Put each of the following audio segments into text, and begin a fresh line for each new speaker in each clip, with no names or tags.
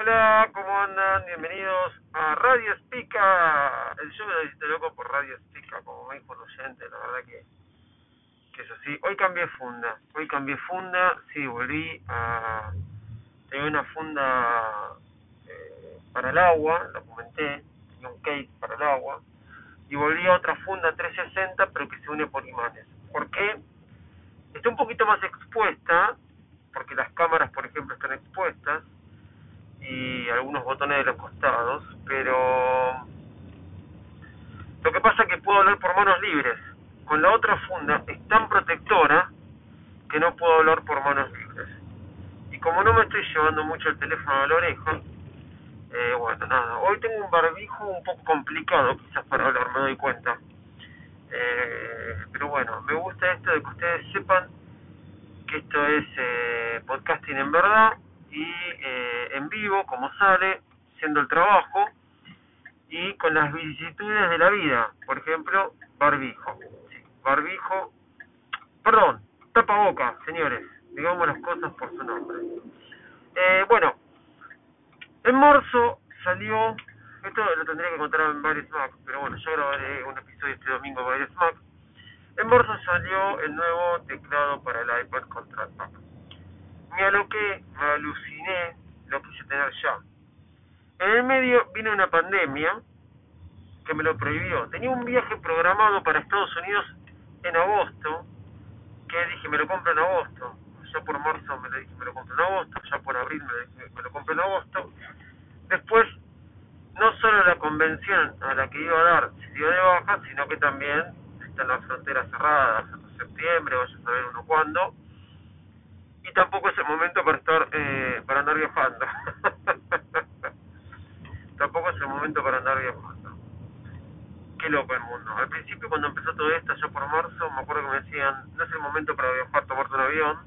Hola, ¿cómo andan? Bienvenidos a Radio Espica, el show de Visite Loco por Radio Espica, como el oyente, la verdad que, que es así. Hoy cambié funda, hoy cambié funda, sí, volví a... Tengo una funda eh, para el agua, lo comenté, tenía un case para el agua, y volví a otra funda 360, pero que se une por imanes. ¿Por qué? Está un poquito más expuesta, porque las cámaras, por ejemplo, están expuestas, y algunos botones de los costados, pero lo que pasa es que puedo hablar por manos libres. Con la otra funda es tan protectora que no puedo hablar por manos libres. Y como no me estoy llevando mucho el teléfono a la oreja, eh, bueno, nada, hoy tengo un barbijo un poco complicado quizás para hablar, me doy cuenta. Eh, pero bueno, me gusta esto de que ustedes sepan que esto es eh, podcasting en verdad y eh, en vivo, como sale, siendo el trabajo y con las vicisitudes de la vida. Por ejemplo, barbijo. Sí, barbijo, perdón, tapaboca, señores, digamos las cosas por su nombre. Eh, bueno, en marzo salió, esto lo tendría que contar en varios Mac, pero bueno, yo grabaré un episodio este domingo en varios Mac. En marzo salió el nuevo teclado para el iPad con trackpad. Me aloqué, me aluciné, lo quise tener ya. En el medio vino una pandemia que me lo prohibió. Tenía un viaje programado para Estados Unidos en agosto, que dije me lo compro en agosto. Ya por marzo me lo dije me lo compro en agosto, ya por abril me dije me lo compro en agosto. Después, no solo la convención a la que iba a dar se dio de baja, sino que también están las fronteras cerradas hasta septiembre, vaya a saber uno cuándo. Tampoco es el momento para estar, eh, para andar viajando. tampoco es el momento para andar viajando. Qué loco el mundo. Al principio cuando empezó todo esto, ya por marzo, me acuerdo que me decían, no es el momento para viajar, tomarte un avión,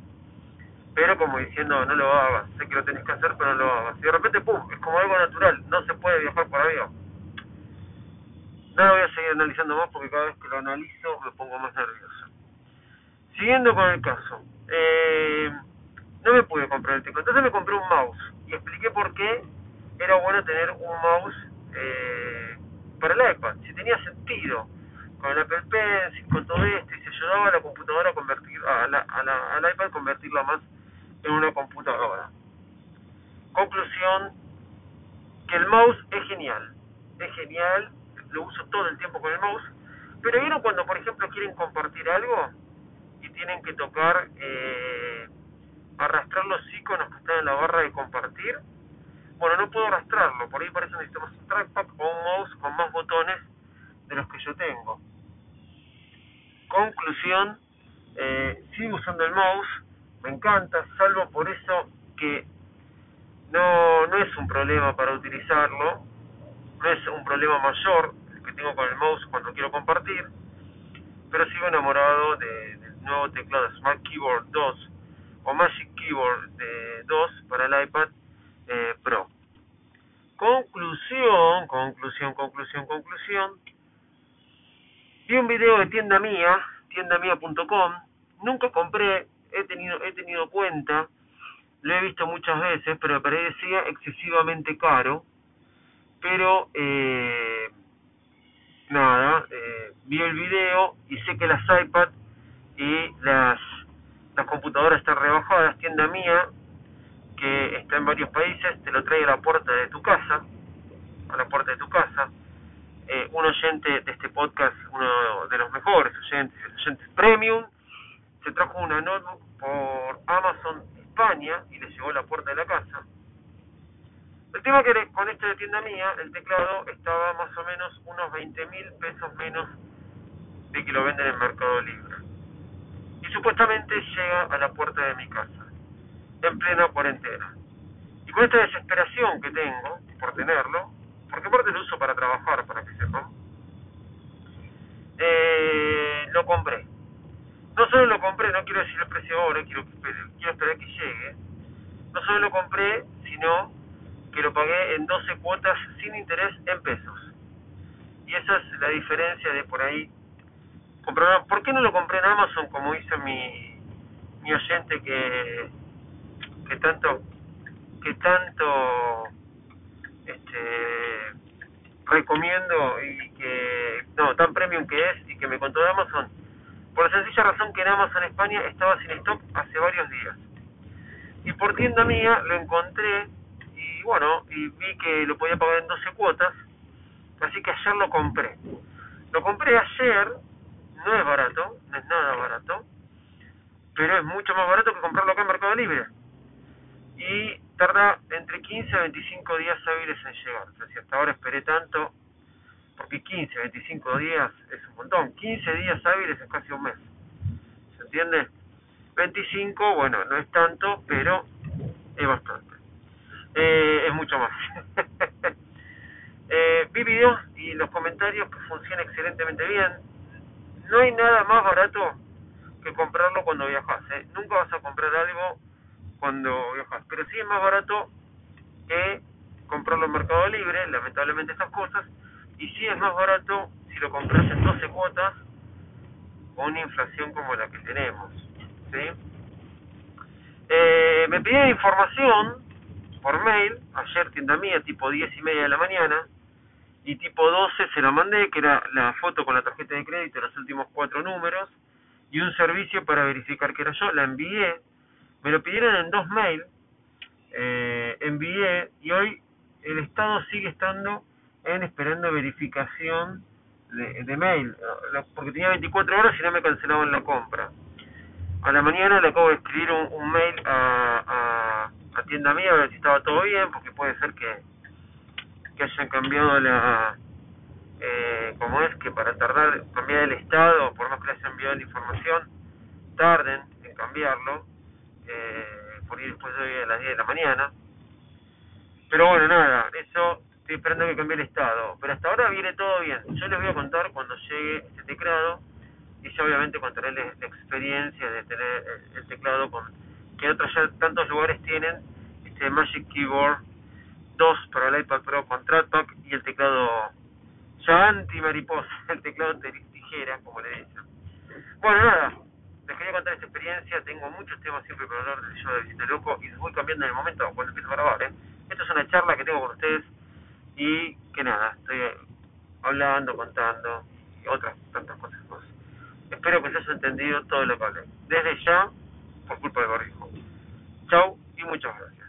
pero como diciendo, no lo hagas, sé que lo tenés que hacer, pero no lo hagas. Y de repente, pum, es como algo natural, no se puede viajar por avión. No lo voy a seguir analizando más porque cada vez que lo analizo me pongo más nervioso. Siguiendo con el caso, eh, no me pude comprar el teclado, entonces me compré un mouse y expliqué por qué era bueno tener un mouse eh, para el iPad, si tenía sentido. Con el Apple Pencil, con todo esto, y se ayudaba a la computadora a convertir, a la, a la, al iPad convertirla más en una computadora. Conclusión, que el mouse es genial, es genial, lo uso todo el tiempo con el mouse, pero vieron cuando por ejemplo quieren compartir algo y tienen que tocar, eh, arrastrar los iconos que están en la barra de compartir, bueno, no puedo arrastrarlo, por ahí parece que necesitamos un trackpad o un mouse con más botones de los que yo tengo. Conclusión, eh, sigo usando el mouse, me encanta, salvo por eso que no, no es un problema para utilizarlo, no es un problema mayor el que tengo con el mouse cuando quiero compartir, pero sigo enamorado de, del nuevo teclado Smart Keyboard 2 o Magic Keyboard de 2 para el iPad eh, Pro. Conclusión, conclusión, conclusión, conclusión. Vi un video de tienda mía, tiendamia.com. Nunca compré, he tenido, he tenido cuenta, lo he visto muchas veces, pero me parecía excesivamente caro. Pero, eh, nada, eh, vi el video y sé que las iPad y las, las computadoras están rebajadas. Tienda mía, que está en varios países, te lo trae a la puerta de tu casa, a la puerta de tu casa. Eh, un oyente de este podcast, uno de los mejores oyentes, oyentes premium, se trajo una notebook por Amazon España y le llegó a la puerta de la casa. El tema que con esto de tienda mía, el teclado estaba más o menos unos 20 mil pesos menos de que lo venden en Mercado Libre. Supuestamente llega a la puerta de mi casa, en plena cuarentena. Y con esta desesperación que tengo por tenerlo, porque aparte lo uso para trabajar, para que sepan, eh, lo compré. No solo lo compré, no quiero decir el precio ahora, quiero, quiero esperar que llegue. No solo lo compré, sino que lo pagué en 12 cuotas sin interés en pesos. Y esa es la diferencia de por ahí ¿Por qué no lo compré en Amazon como hizo mi, mi oyente que, que tanto que tanto este recomiendo y que no tan premium que es y que me contó de Amazon por la sencilla razón que en Amazon España estaba sin stock hace varios días. Y por tienda mía lo encontré y bueno y vi que lo podía pagar en 12 cuotas así que ayer lo compré. Lo compré ayer no es barato no es nada barato pero es mucho más barato que comprarlo acá en Mercado Libre y tarda entre 15 a 25 días hábiles en llegar. O sea, hasta ahora esperé tanto, porque 15 a 25 días es un montón. 15 días hábiles es casi un mes. ¿Se entiende? 25, bueno, no es tanto, pero es bastante. Eh, es mucho más. eh, vi videos y los comentarios que funciona excelentemente bien. No hay nada más barato que comprarlo cuando viajas. ¿eh? Nunca vas a comprar algo cuando viajas. Pero sí es más barato que comprarlo en Mercado Libre, lamentablemente estas cosas, y sí es más barato si lo compras en 12 cuotas con una inflación como la que tenemos. ¿sí? Eh, me pidieron información por mail, ayer tienda mía, tipo 10 y media de la mañana, y tipo 12 se la mandé, que era la foto con la tarjeta de crédito, los últimos cuatro números, y un servicio para verificar que era yo, la envié, me lo pidieron en dos mails, eh, envié y hoy el Estado sigue estando en esperando verificación de, mail, porque tenía 24 horas y no me cancelaban la compra. A la mañana le acabo de escribir un, mail a, a, tienda mía a ver si estaba todo bien, porque puede ser que, que hayan cambiado la... Eh, como es que para tardar, cambiar el estado, por más que les enviado la información, tarden en cambiarlo eh, por ir después de hoy a las 10 de la mañana. Pero bueno, nada, eso estoy esperando que cambie el estado. Pero hasta ahora viene todo bien. Yo les voy a contar cuando llegue este teclado y ya obviamente contaré la, experiencia de tener el, teclado con que otros ya tantos lugares tienen este Magic Keyboard 2 para el iPad Pro con trackpad y el teclado ya anti mariposa, el teclado tijera, como le dicen. Bueno, nada, les quería contar esta experiencia, tengo muchos temas siempre para hablar del show de Visita Loco y voy cambiando en el momento cuando empiezo a grabar. ¿eh? Esto es una charla que tengo con ustedes y que nada, estoy hablando, contando y otras tantas cosas. Espero que se haya entendido todo lo que hablé. Desde ya, por culpa de Gorrijo. Chau y muchas gracias.